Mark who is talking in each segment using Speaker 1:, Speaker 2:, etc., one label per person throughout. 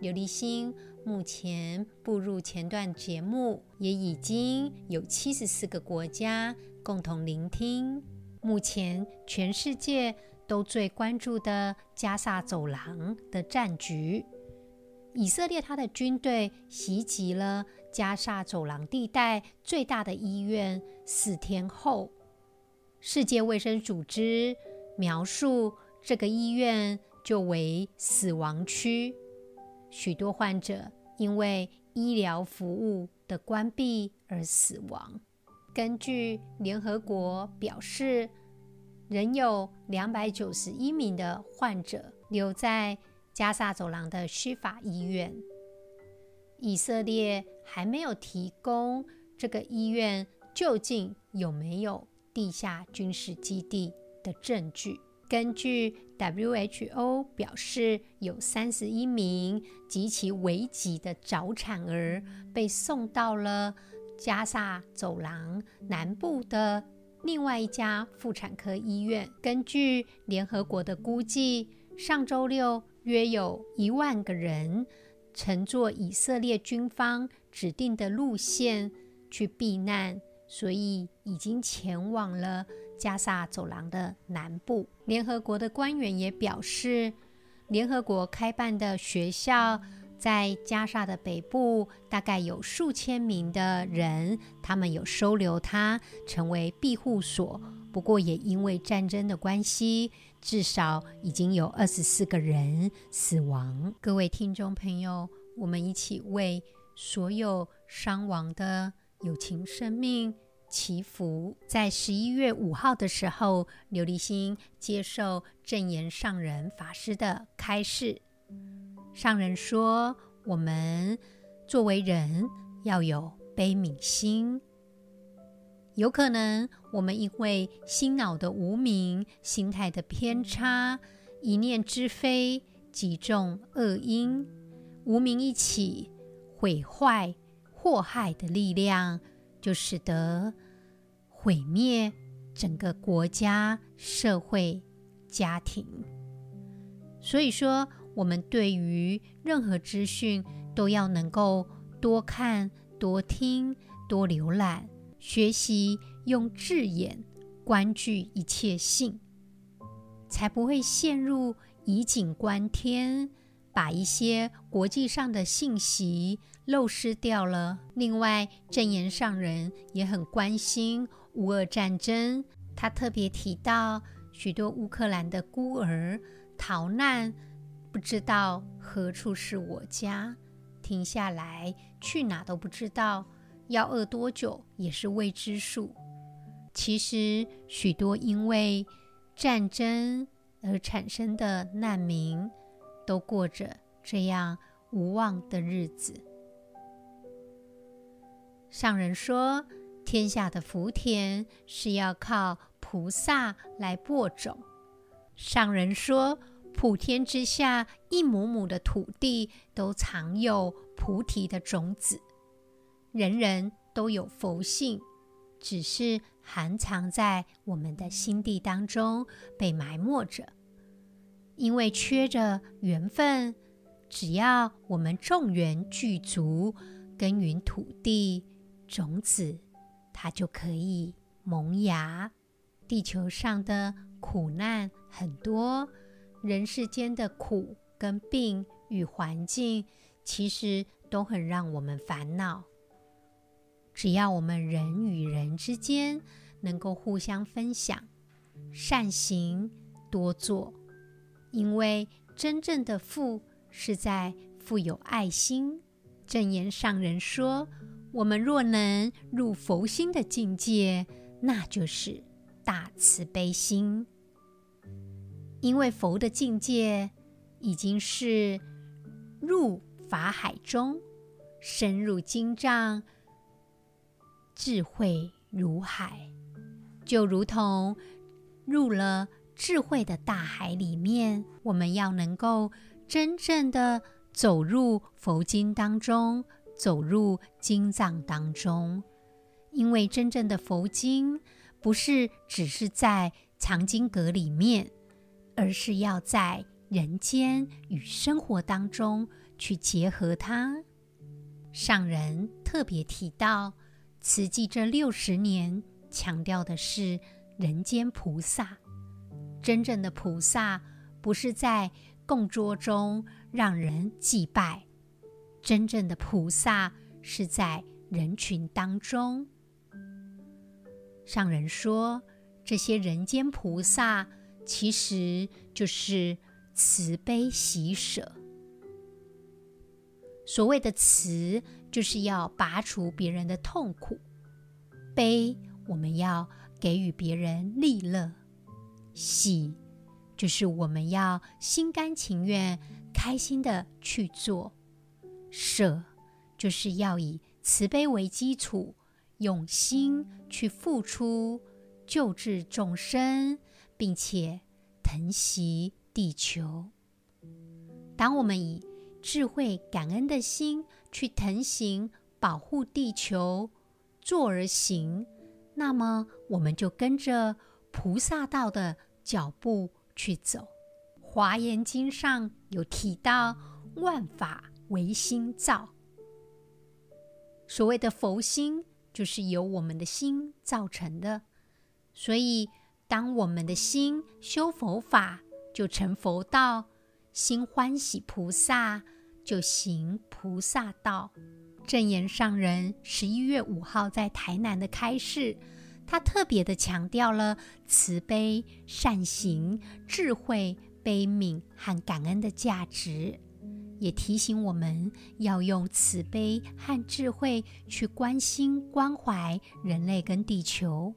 Speaker 1: 琉璃心目前步入前段节目，也已经有七十四个国家共同聆听。目前全世界都最关注的加萨走廊的战局，以色列他的军队袭击了加萨走廊地带最大的医院，四天后，世界卫生组织描述这个医院。就为死亡区，许多患者因为医疗服务的关闭而死亡。根据联合国表示，仍有两百九十一名的患者留在加萨走廊的西法医院。以色列还没有提供这个医院究竟有没有地下军事基地的证据。根据 WHO 表示，有三十一名极其危急的早产儿被送到了加萨走廊南部的另外一家妇产科医院。根据联合国的估计，上周六约有一万个人乘坐以色列军方指定的路线去避难，所以已经前往了。加萨走廊的南部，联合国的官员也表示，联合国开办的学校在加萨的北部，大概有数千名的人，他们有收留他成为庇护所。不过，也因为战争的关系，至少已经有二十四个人死亡。各位听众朋友，我们一起为所有伤亡的友情生命。祈福。在十一月五号的时候，琉璃心接受正言上人法师的开示。上人说：“我们作为人要有悲悯心。有可能我们因为心脑的无明、心态的偏差、一念之非，积种恶因，无明一起，毁坏、祸害的力量。”就使得毁灭整个国家、社会、家庭。所以说，我们对于任何资讯都要能够多看、多听、多浏览，学习用智眼观具一切性，才不会陷入以井观天。把一些国际上的信息漏失掉了。另外，证言上人也很关心乌俄战争，他特别提到许多乌克兰的孤儿逃难，不知道何处是我家，停下来去哪都不知道，要饿多久也是未知数。其实，许多因为战争而产生的难民。都过着这样无望的日子。上人说，天下的福田是要靠菩萨来播种。上人说，普天之下一亩亩的土地都藏有菩提的种子，人人都有佛性，只是含藏在我们的心地当中，被埋没着。因为缺着缘分，只要我们众缘具足，耕耘土地，种子它就可以萌芽。地球上的苦难很多，人世间的苦跟病与环境，其实都很让我们烦恼。只要我们人与人之间能够互相分享，善行多做。因为真正的富是在富有爱心。正言上人说：“我们若能入佛心的境界，那就是大慈悲心。因为佛的境界已经是入法海中，深入经藏，智慧如海，就如同入了智慧的大海里面。我们要能够真正的走入佛经当中，走入经藏当中，因为真正的佛经不是只是在藏经阁里面，而是要在人间与生活当中去结合它。上人特别提到，慈济这六十年强调的是人间菩萨。真正的菩萨不是在供桌中让人祭拜，真正的菩萨是在人群当中。上人说，这些人间菩萨其实就是慈悲喜舍。所谓的慈，就是要拔除别人的痛苦；悲，我们要给予别人利乐；喜，就是我们要心甘情愿、开心的去做；舍，就是要以慈悲为基础。用心去付出，救治众生，并且疼惜地球。当我们以智慧感恩的心去疼惜、保护地球，坐而行，那么我们就跟着菩萨道的脚步去走。华严经上有提到，万法唯心造。所谓的佛心。就是由我们的心造成的，所以当我们的心修佛法，就成佛道；心欢喜菩萨，就行菩萨道。正言上人十一月五号在台南的开示，他特别的强调了慈悲、善行、智慧、悲悯和感恩的价值。也提醒我们要用慈悲和智慧去关心关怀人类跟地球。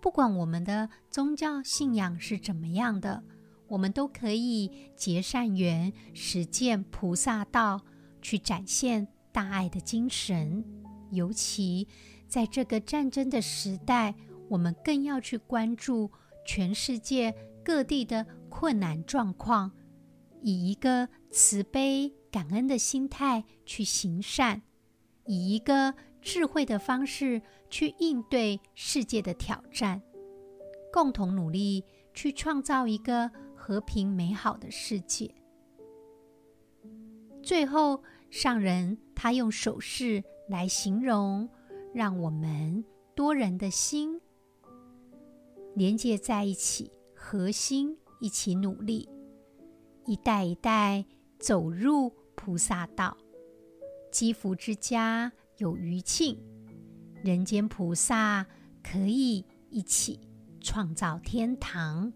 Speaker 1: 不管我们的宗教信仰是怎么样的，我们都可以结善缘，实践菩萨道，去展现大爱的精神。尤其在这个战争的时代，我们更要去关注全世界各地的困难状况。以一个慈悲感恩的心态去行善，以一个智慧的方式去应对世界的挑战，共同努力去创造一个和平美好的世界。最后，上人他用手势来形容，让我们多人的心连接在一起，核心一起努力。一代一代走入菩萨道，积福之家有余庆，人间菩萨可以一起创造天堂。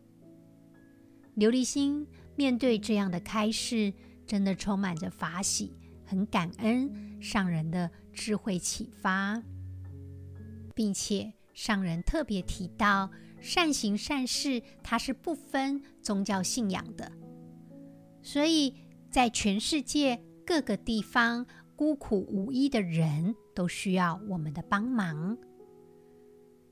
Speaker 1: 琉璃心面对这样的开示，真的充满着法喜，很感恩上人的智慧启发，并且上人特别提到，善行善事，它是不分宗教信仰的。所以在全世界各个地方，孤苦无依的人都需要我们的帮忙。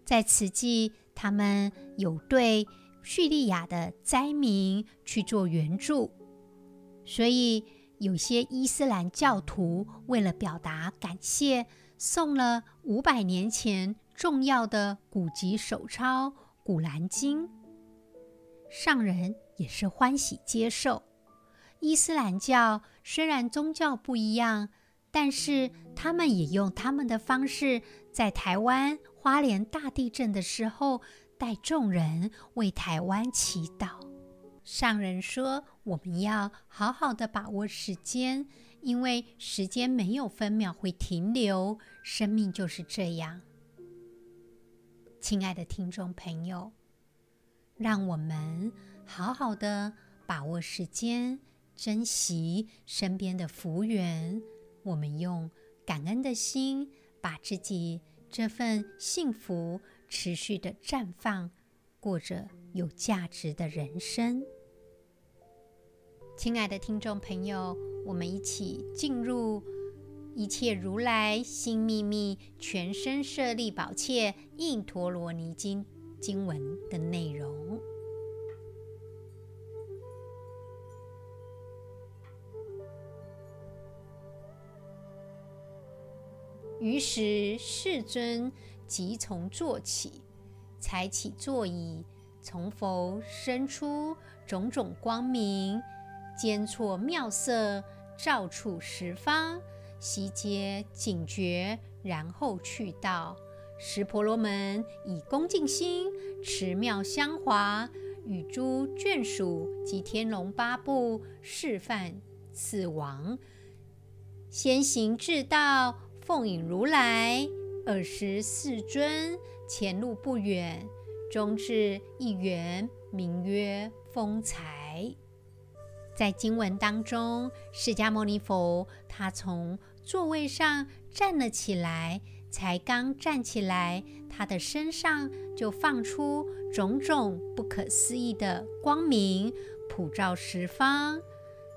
Speaker 1: 在此际，他们有对叙利亚的灾民去做援助，所以有些伊斯兰教徒为了表达感谢，送了五百年前重要的古籍手抄《古兰经》，上人也是欢喜接受。伊斯兰教虽然宗教不一样，但是他们也用他们的方式，在台湾花莲大地震的时候，带众人为台湾祈祷。上人说：“我们要好好的把握时间，因为时间没有分秒会停留，生命就是这样。”亲爱的听众朋友，让我们好好的把握时间。珍惜身边的福缘，我们用感恩的心，把自己这份幸福持续的绽放，过着有价值的人生。亲爱的听众朋友，我们一起进入一切如来心秘密全身舍利宝切印陀罗尼经经文的内容。于是世尊即从坐起，才起座椅，从佛生出种种光明，间错妙色，照处十方。悉皆警觉，然后去道。十婆罗门以恭敬心持妙香华，与诸眷属及天龙八部示范此王，先行至道，奉引如来。尔时世尊前路不远，终至一园，名曰风财。在经文当中，释迦牟尼佛他从座位上站了起来，才刚站起来，他的身上就放出种种不可思议的光明，普照十方，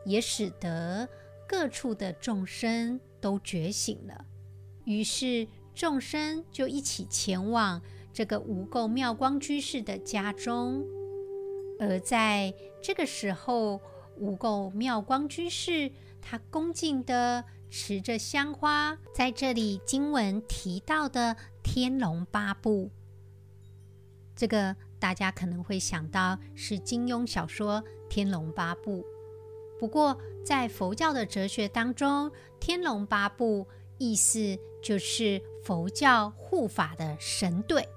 Speaker 1: 也使得各处的众生都觉醒了。于是众生就一起前往这个无垢妙光居士的家中，而在这个时候，无垢妙光居士他恭敬地。持着香花，在这里经文提到的天龙八部，这个大家可能会想到是金庸小说《天龙八部》。不过，在佛教的哲学当中，天龙八部意思就是佛教护法的神队，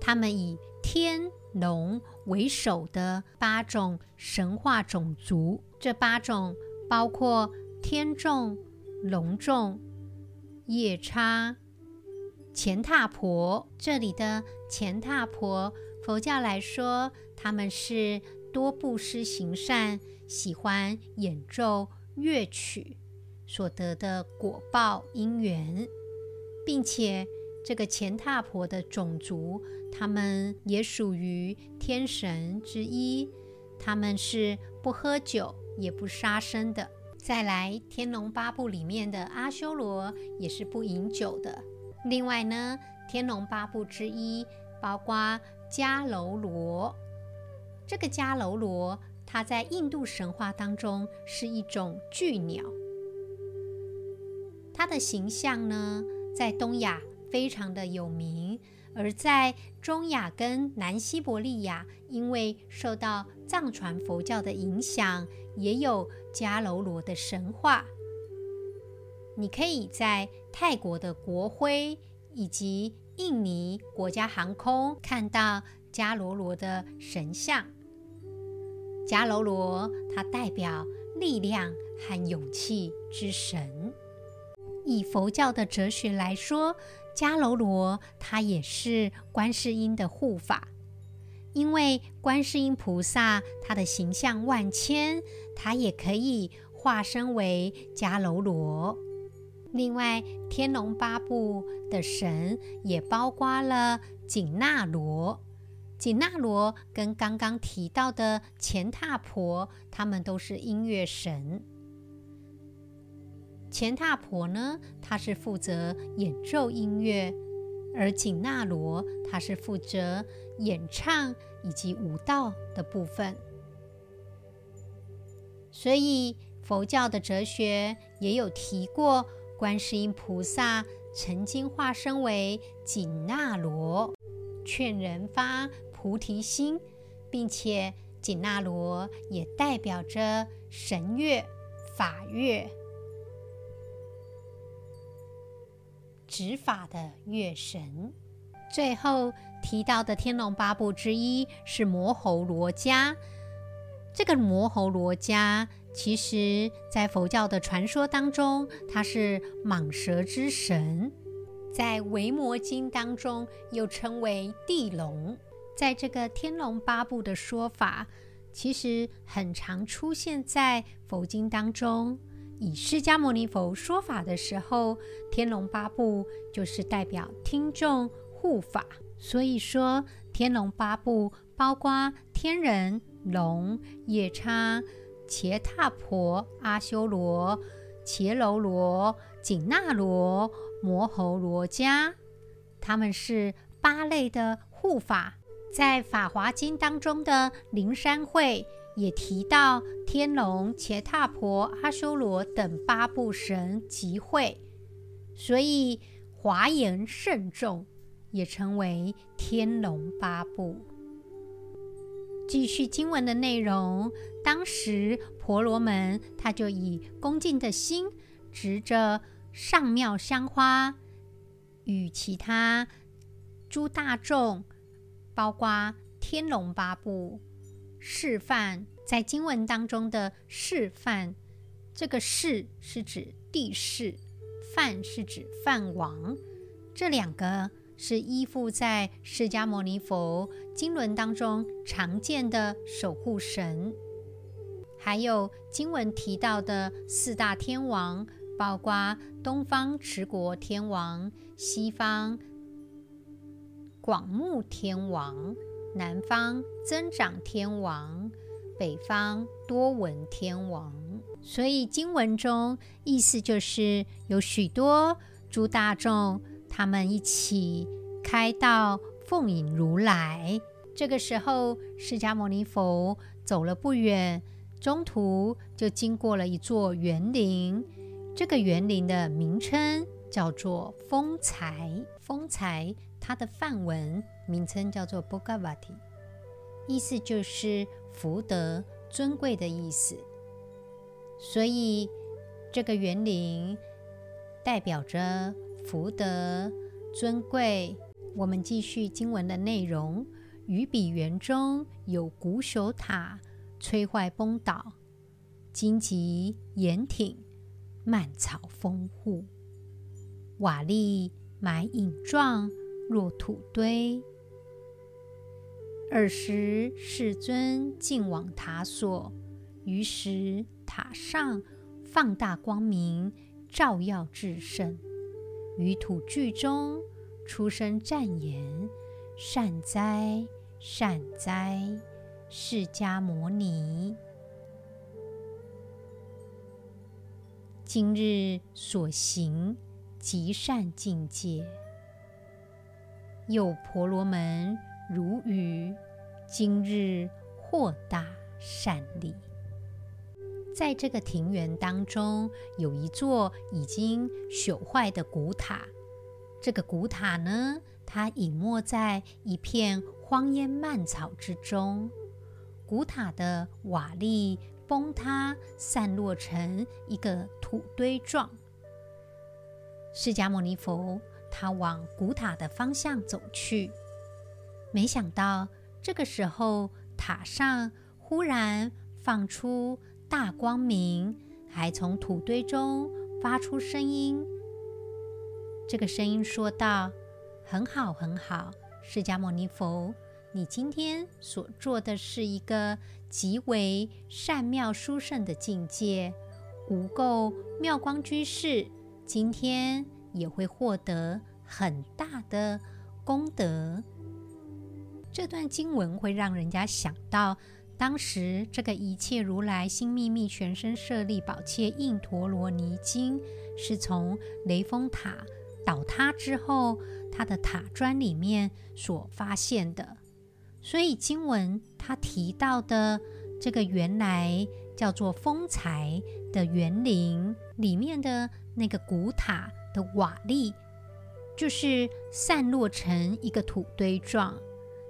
Speaker 1: 他们以天龙为首的八种神话种族，这八种包括。天众、龙众、夜叉、乾闥婆，这里的乾闥婆，佛教来说，他们是多布施行善，喜欢演奏乐曲所得的果报因缘，并且这个乾闥婆的种族，他们也属于天神之一，他们是不喝酒也不杀生的。再来，《天龙八部》里面的阿修罗也是不饮酒的。另外呢，《天龙八部》之一包括迦楼罗。这个迦楼罗，它在印度神话当中是一种巨鸟。他的形象呢，在东亚非常的有名，而在中亚跟南西伯利亚，因为受到藏传佛教的影响，也有。迦楼罗的神话，你可以在泰国的国徽以及印尼国家航空看到迦楼罗的神像。迦楼罗它代表力量和勇气之神。以佛教的哲学来说，迦楼罗它也是观世音的护法。因为观世音菩萨他的形象万千，他也可以化身为迦楼罗。另外，天龙八部的神也包括了紧那罗。紧那罗跟刚刚提到的乾闥婆，他们都是音乐神。乾闥婆呢，他是负责演奏音乐，而紧那罗他是负责。演唱以及舞蹈的部分，所以佛教的哲学也有提过，观世音菩萨曾经化身为紧那罗，劝人发菩提心，并且紧那罗也代表着神乐、法乐、执法的月神。最后提到的天龙八部之一是摩睺罗伽。这个摩睺罗伽，其实在佛教的传说当中，它是蟒蛇之神，在《维摩经》当中又称为地龙。在这个天龙八部的说法，其实很常出现在佛经当中。以释迦牟尼佛说法的时候，天龙八部就是代表听众。护法，所以说天龙八部包括天人、龙、夜叉、乾闥婆、阿修罗、伽楼罗、紧那罗、摩睺罗伽，他们是八类的护法。在《法华经》当中的灵山会也提到天龙、伽驮婆、阿修罗等八部神集会，所以华严圣众也称为天龙八部。继续经文的内容，当时婆罗门他就以恭敬的心，执着上妙香花，与其他诸大众。包括天龙八部示范，在经文当中的示范，这个示是指帝释，梵是指梵王，这两个是依附在释迦牟尼佛经轮当中常见的守护神。还有经文提到的四大天王，包括东方持国天王，西方。广目天王，南方增长天王，北方多闻天王。所以经文中意思就是有许多诸大众，他们一起开道奉迎如来。这个时候，释迦牟尼佛走了不远，中途就经过了一座园林。这个园林的名称叫做风财，风财。它的梵文名称叫做 Bhagavati，意思就是福德尊贵的意思。所以这个园林代表着福德尊贵。我们继续经文的内容：于彼园中有古朽塔，摧坏崩倒，荆棘掩挺，蔓草丰护，瓦砾埋影状。若土堆。尔时世尊进往塔所，于是塔上放大光明，照耀至圣。于土具中出声赞言：“善哉，善哉，释迦牟尼！今日所行极善境界。”又婆罗门如雨，今日获大善利。在这个庭园当中，有一座已经朽坏的古塔。这个古塔呢，它隐没在一片荒烟蔓草之中。古塔的瓦砾崩塌，散落成一个土堆状。释迦牟尼佛。他往古塔的方向走去，没想到这个时候塔上忽然放出大光明，还从土堆中发出声音。这个声音说道：“很好，很好，释迦牟尼佛，你今天所做的是一个极为善妙殊胜的境界。无垢妙光居士今天。”也会获得很大的功德。这段经文会让人家想到，当时这个一切如来心秘密全身舍利宝切印陀罗尼经，是从雷峰塔倒塌之后，它的塔砖里面所发现的。所以经文它提到的这个原来叫做风财的园林里面的那个古塔。的瓦砾就是散落成一个土堆状。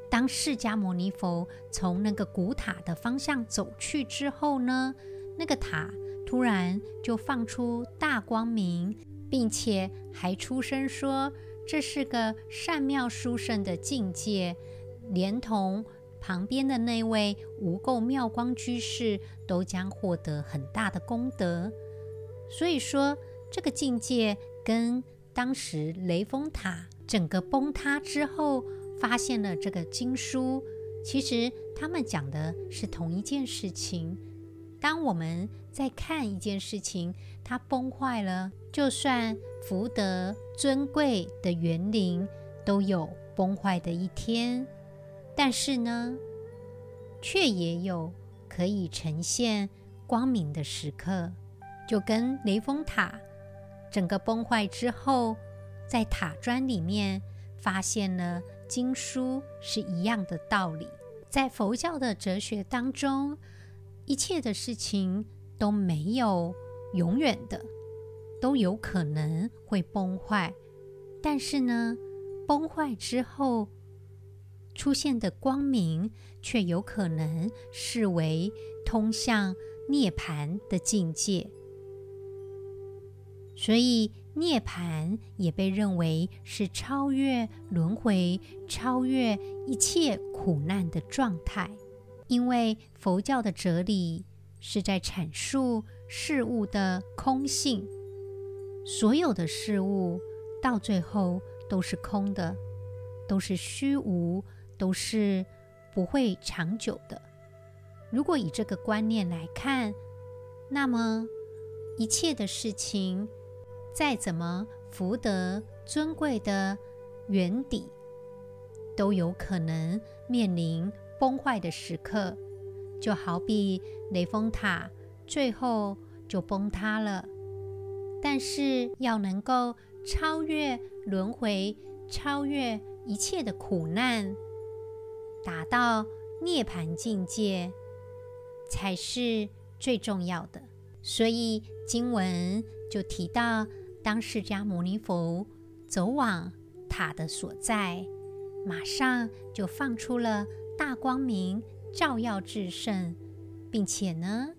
Speaker 1: 当释迦牟尼佛从那个古塔的方向走去之后呢，那个塔突然就放出大光明，并且还出声说：“这是个善妙殊胜的境界。”连同旁边的那位无垢妙光居士都将获得很大的功德。所以说，这个境界。跟当时雷峰塔整个崩塌之后发现了这个经书，其实他们讲的是同一件事情。当我们在看一件事情，它崩坏了，就算福德尊贵的园林都有崩坏的一天，但是呢，却也有可以呈现光明的时刻。就跟雷峰塔整个崩坏之后，在塔砖里面发现了经书是一样的道理。在佛教的哲学当中，一切的事情都没有永远的，都有可能会崩坏。但是呢，崩坏之后出现的光明，却有可能视为通向涅槃的境界。所以，涅槃也被认为是超越轮回、超越一切苦难的状态。因为佛教的哲理是在阐述事物的空性，所有的事物到最后都是空的，都是虚无，都是不会长久的。如果以这个观念来看，那么一切的事情，再怎么福德尊贵的原底，都有可能面临崩坏的时刻，就好比雷峰塔最后就崩塌了。但是要能够超越轮回，超越一切的苦难，达到涅槃境界，才是最重要的。所以经文就提到。当释迦牟尼佛走往塔的所在，马上就放出了大光明，照耀至圣，并且呢，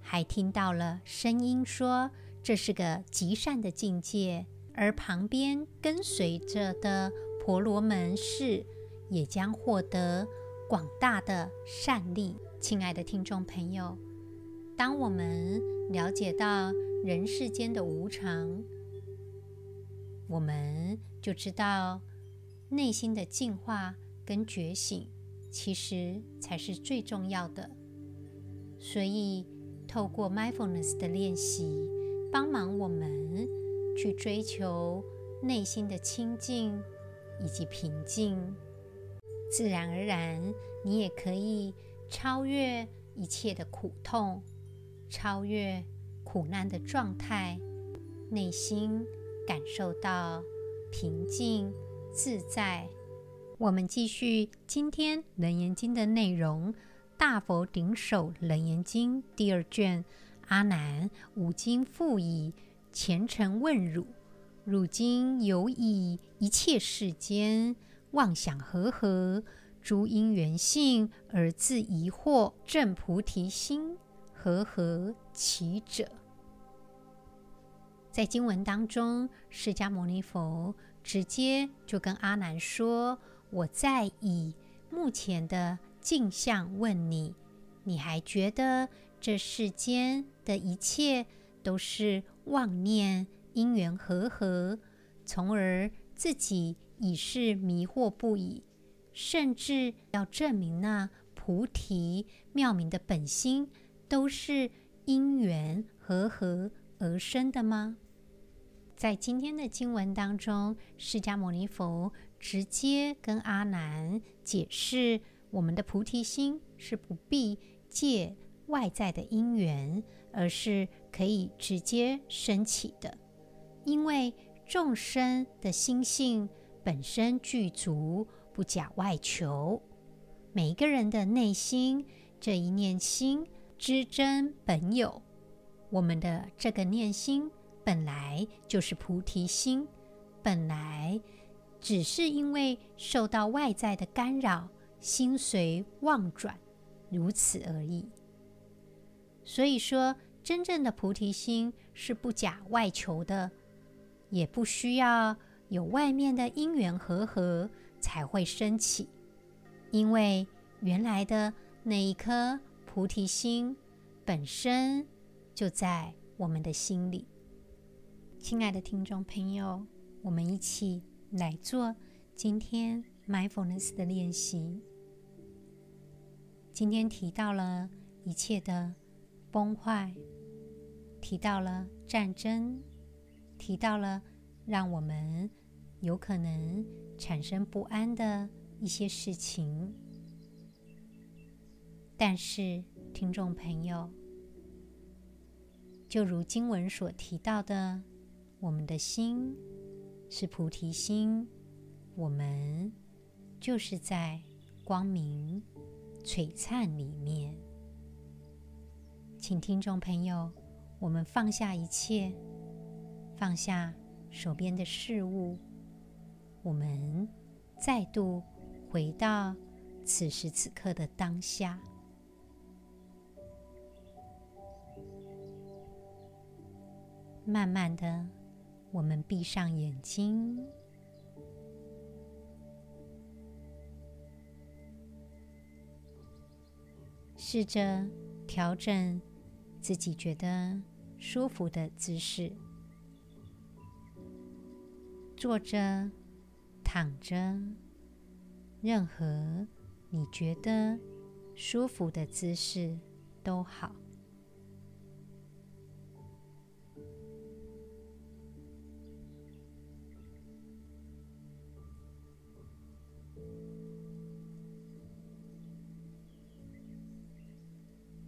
Speaker 1: 还听到了声音说这是个极善的境界，而旁边跟随着的婆罗门士也将获得广大的善利。亲爱的听众朋友，当我们了解到人世间的无常，我们就知道，内心的净化跟觉醒，其实才是最重要的。所以，透过 mindfulness 的练习，帮忙我们去追求内心的清净以及平静，自然而然，你也可以超越一切的苦痛，超越苦难的状态，内心。感受到平静自在。我们继续今天《楞严经》的内容，《大佛顶首楞严经》第二卷。阿难，五经复以虔诚问汝：汝今犹以一切世间妄想和合，诸因缘性而自疑惑，证菩提心，和合其者？在经文当中，释迦牟尼佛直接就跟阿难说：“我在以目前的镜像问你，你还觉得这世间的一切都是妄念因缘和合，从而自己已是迷惑不已，甚至要证明那菩提妙明的本心都是因缘和合而生的吗？”在今天的经文当中，释迦牟尼佛直接跟阿难解释，我们的菩提心是不必借外在的因缘，而是可以直接升起的。因为众生的心性本身具足，不假外求。每一个人的内心这一念心知真本有，我们的这个念心。本来就是菩提心，本来只是因为受到外在的干扰，心随妄转，如此而已。所以说，真正的菩提心是不假外求的，也不需要有外面的因缘和合才会升起，因为原来的那一颗菩提心本身就在我们的心里。亲爱的听众朋友，我们一起来做今天 mindfulness 的练习。今天提到了一切的崩坏，提到了战争，提到了让我们有可能产生不安的一些事情。但是，听众朋友，就如经文所提到的，我们的心是菩提心，我们就是在光明璀璨里面。请听众朋友，我们放下一切，放下手边的事物，我们再度回到此时此刻的当下。慢慢的，我们闭上眼睛，试着调整自己觉得舒服的姿势，坐着、躺着，任何你觉得舒服的姿势都好。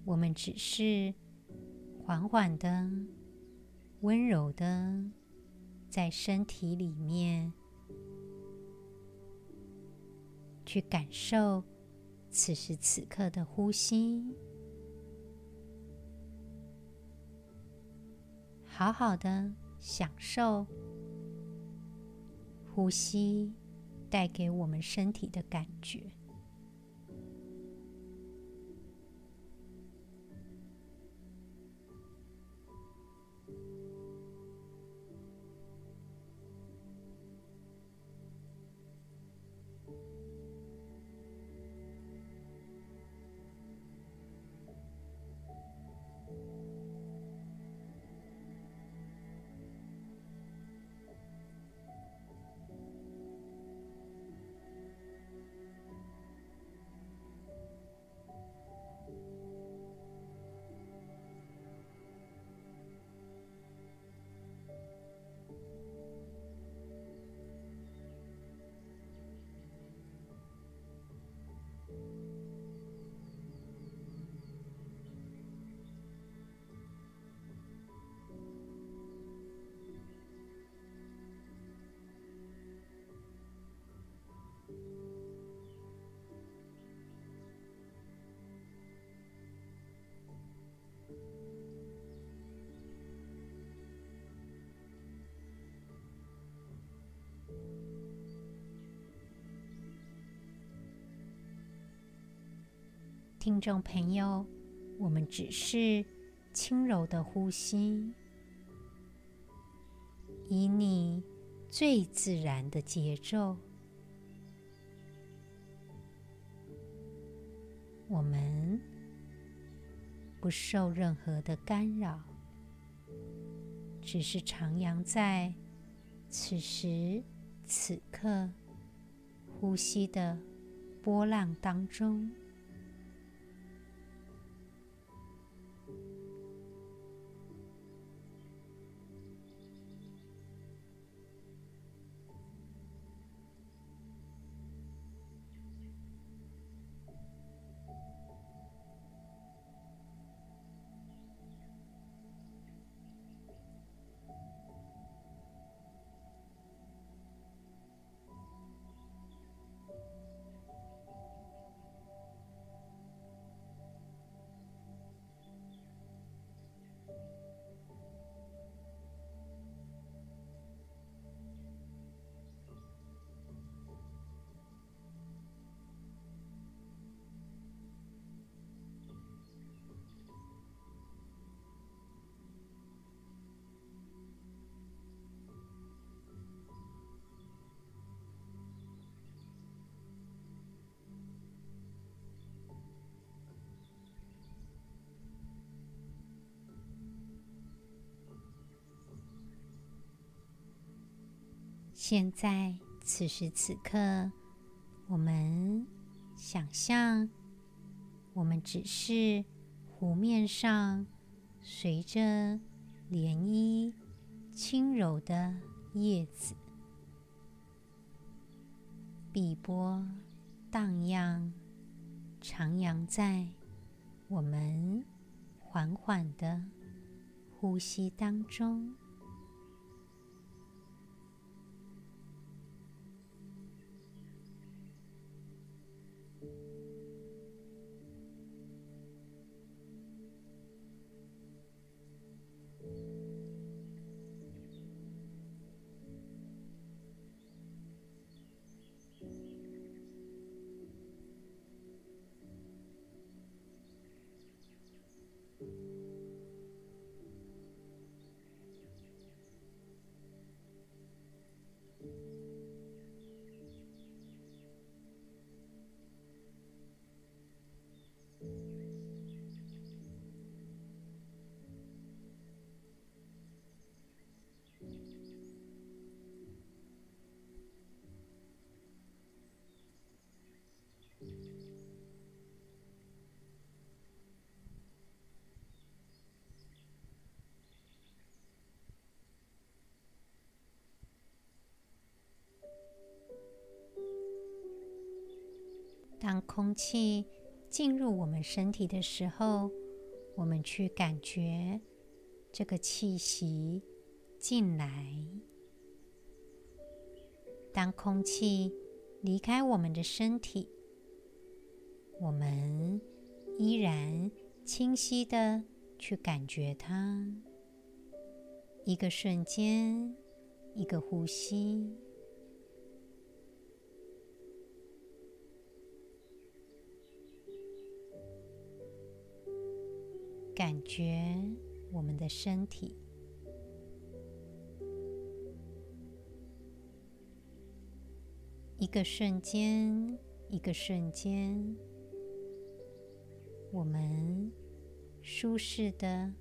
Speaker 1: 我们只是缓缓的、温柔的，在身体里面去感受此时此刻的呼吸，好好的享受呼吸带给我们身体的感觉。听众朋友，我们只是轻柔的呼吸，以你最自然的节奏。我们不受任何的干扰，只是徜徉在此时此刻呼吸的波浪当中。现在，此时此刻，我们想象，我们只是湖面上随着涟漪轻柔的叶子，碧波荡漾，徜徉在我们缓缓的呼吸当中。当空气进入我们身体的时候，我们去感觉这个气息进来。当空气离开我们的身体，我们依然清晰地去感觉它。一个瞬间，一个呼吸。感觉我们的身体，一个瞬间，一个瞬间，我们舒适的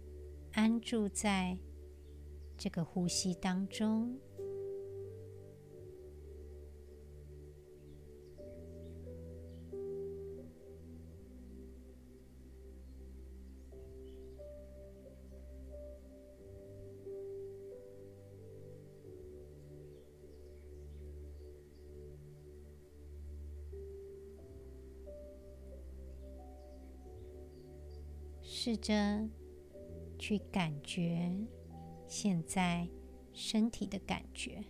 Speaker 1: 安住在这个呼吸当中。试着去感觉现在身体的感觉，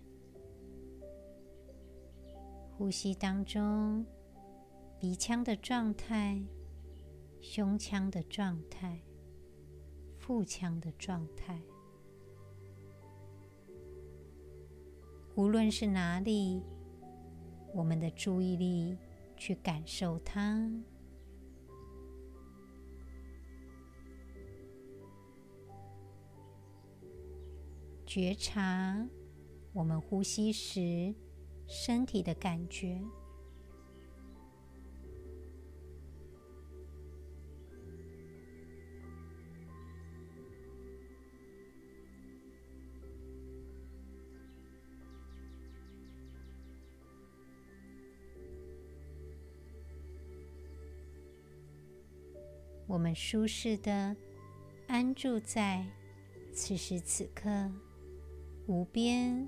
Speaker 1: 呼吸当中鼻腔的状态、胸腔的状态、腹腔的状态，无论是哪里，我们的注意力去感受它。觉察我们呼吸时身体的感觉。我们舒适的安住在此时此刻。无边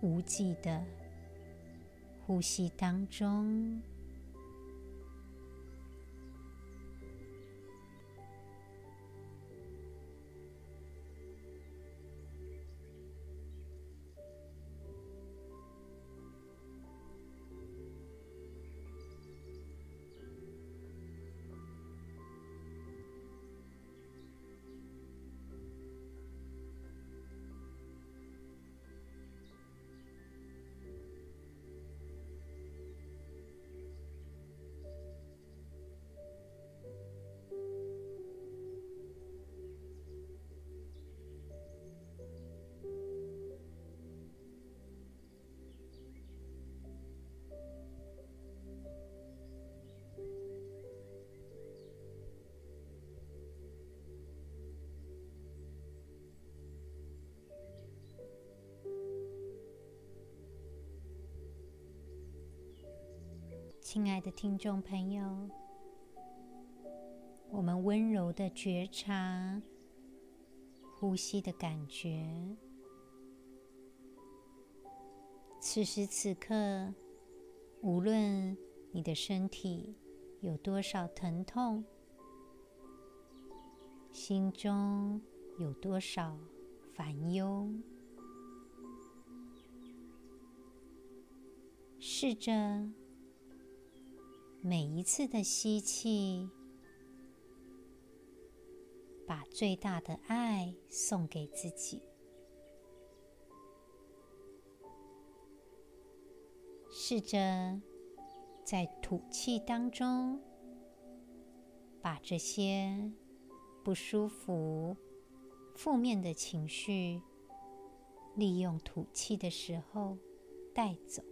Speaker 1: 无际的呼吸当中。亲爱的听众朋友，我们温柔的觉察呼吸的感觉。此时此刻，无论你的身体有多少疼痛，心中有多少烦忧。试着每一次的吸气，把最大的爱送给自己；试着在吐气当中，把这些不舒服、负面的情绪，利用吐气的时候带走。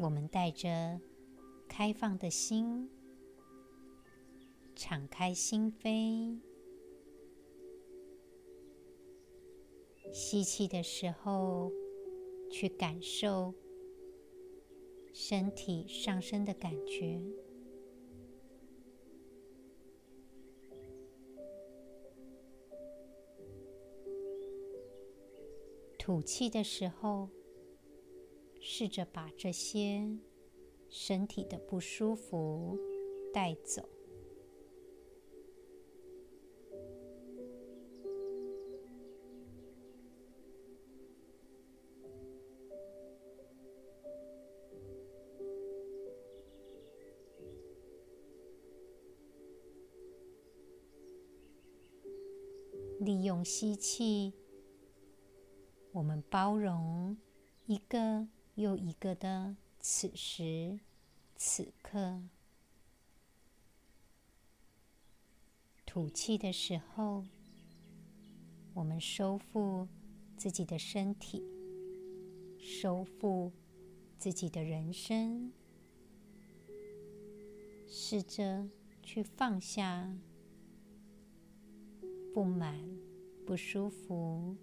Speaker 1: 我们带着开放的心，敞开心扉。吸气的时候，去感受身体上升的感觉；吐气的时候，试着把这些身体的不舒服带走，利用吸气，我们包容一个。又一个的此时此刻，吐气的时候，我们收复自己的身体，收复自己的人生，试着去放下不满、不舒服、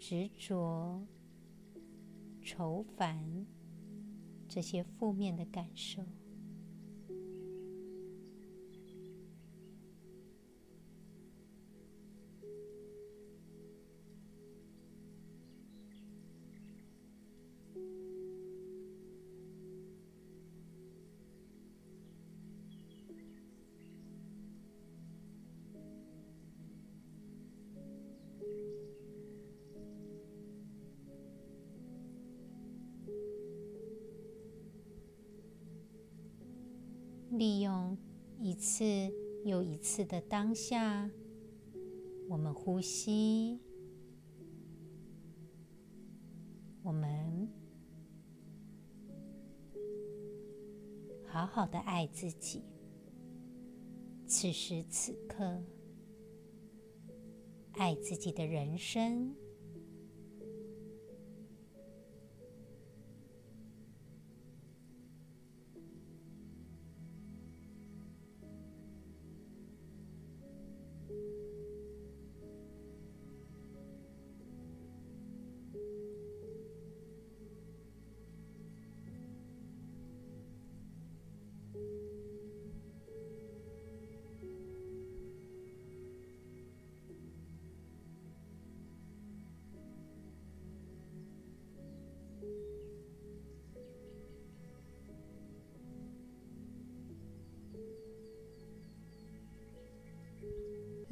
Speaker 1: 执着。愁烦，这些负面的感受。利用一次又一次的当下，我们呼吸，我们好好的爱自己。此时此刻，爱自己的人生。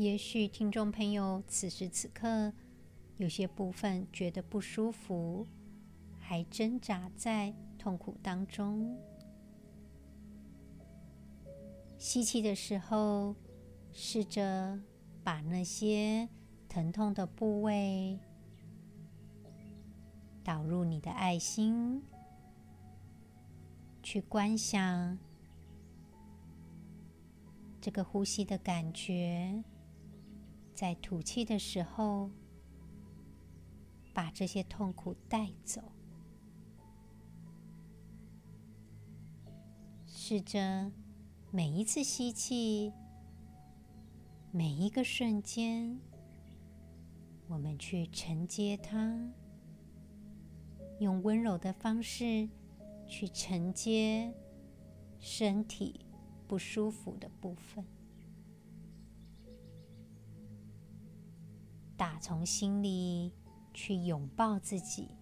Speaker 1: 也许听众朋友此时此刻有些部分觉得不舒服，还挣扎在痛苦当中。吸气的时候，试着把那些疼痛的部位导入你的爱心，去观想这个呼吸的感觉。在吐气的时候，把这些痛苦带走。试着每一次吸气，每一个瞬间，我们去承接它，用温柔的方式去承接身体不舒服的部分。打从心里去拥抱自己，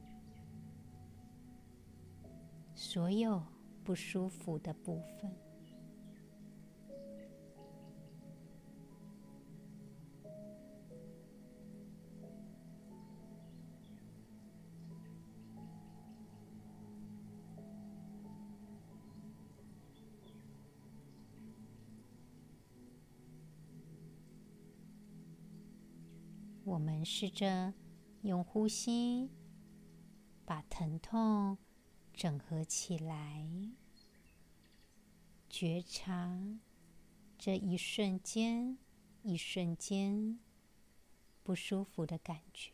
Speaker 1: 所有不舒服的部分。我们试着用呼吸把疼痛整合起来，觉察这一瞬间、一瞬间不舒服的感觉。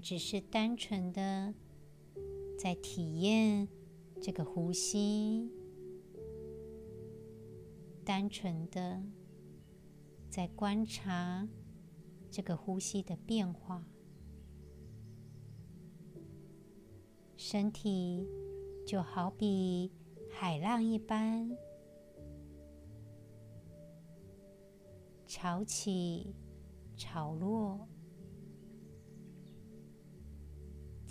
Speaker 1: 只是单纯的在体验这个呼吸，单纯的在观察这个呼吸的变化。身体就好比海浪一般，潮起潮落。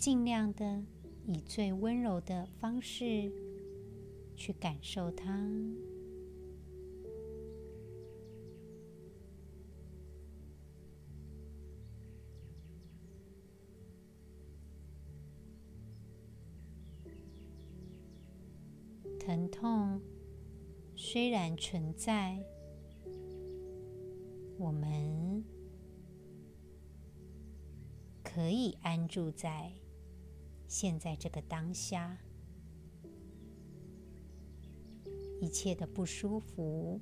Speaker 1: 尽量的以最温柔的方式去感受它。疼痛虽然存在，我们可以安住在。现在这个当下，一切的不舒服，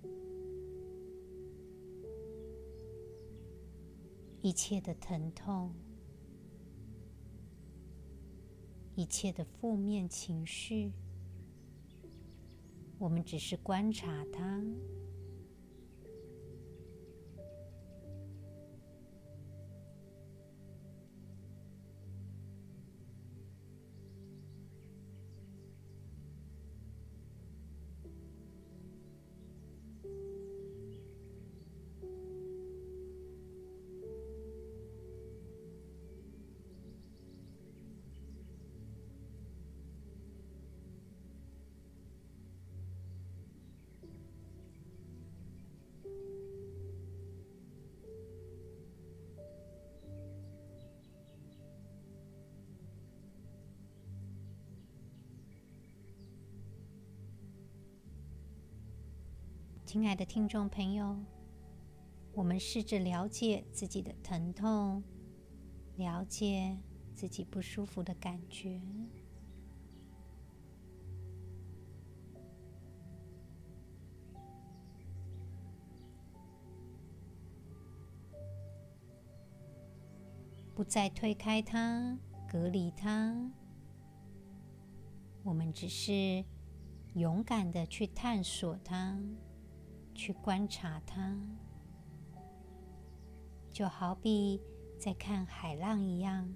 Speaker 1: 一切的疼痛，一切的负面情绪，我们只是观察它。亲爱的听众朋友，我们试着了解自己的疼痛，了解自己不舒服的感觉，不再推开它、隔离它，我们只是勇敢的去探索它。去观察它，就好比在看海浪一样。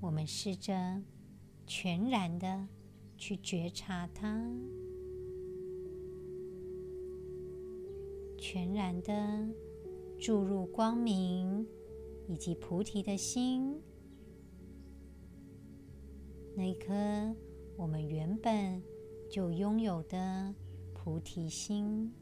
Speaker 1: 我们试着全然的去觉察它。全然的注入光明以及菩提的心，那颗我们原本就拥有的菩提心，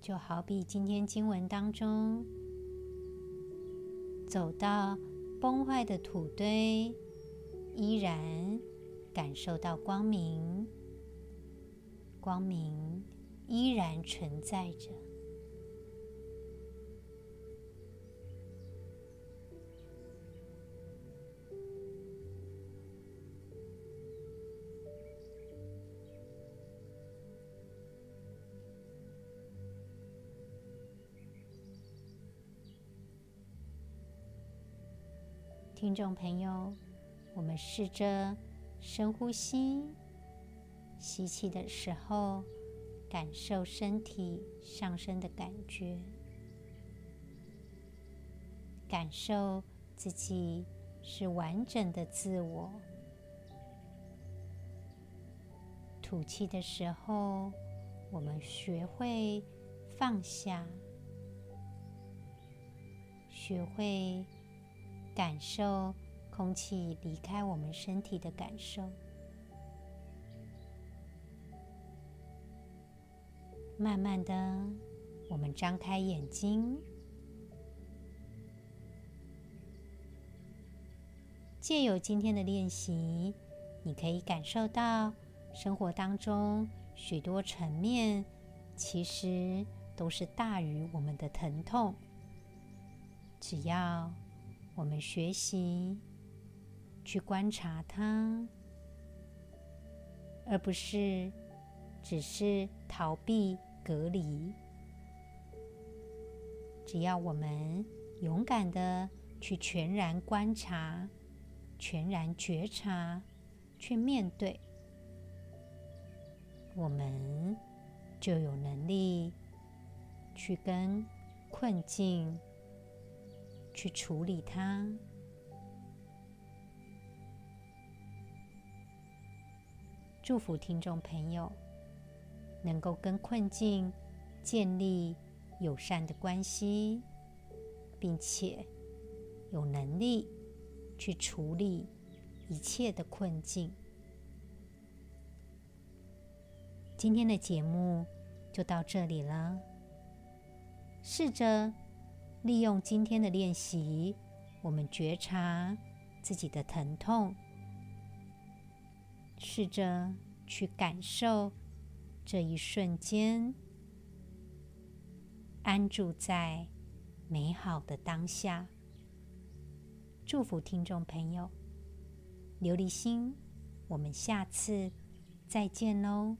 Speaker 1: 就好比今天经文当中，走到崩坏的土堆，依然感受到光明，光明依然存在着。听众朋友，我们试着深呼吸，吸气的时候，感受身体上升的感觉，感受自己是完整的自我。吐气的时候，我们学会放下，学会。感受空气离开我们身体的感受。慢慢的，我们张开眼睛，借由今天的练习，你可以感受到生活当中许多层面，其实都是大于我们的疼痛。只要学习去观察它，而不是只是逃避隔离。只要我们勇敢的去全然观察、全然觉察、去面对，我们就有能力去跟困境。去处理它。祝福听众朋友能够跟困境建立友善的关系，并且有能力去处理一切的困境。今天的节目就到这里了，试着。利用今天的练习，我们觉察自己的疼痛，试着去感受这一瞬间，安住在美好的当下。祝福听众朋友，琉璃心，我们下次再见喽。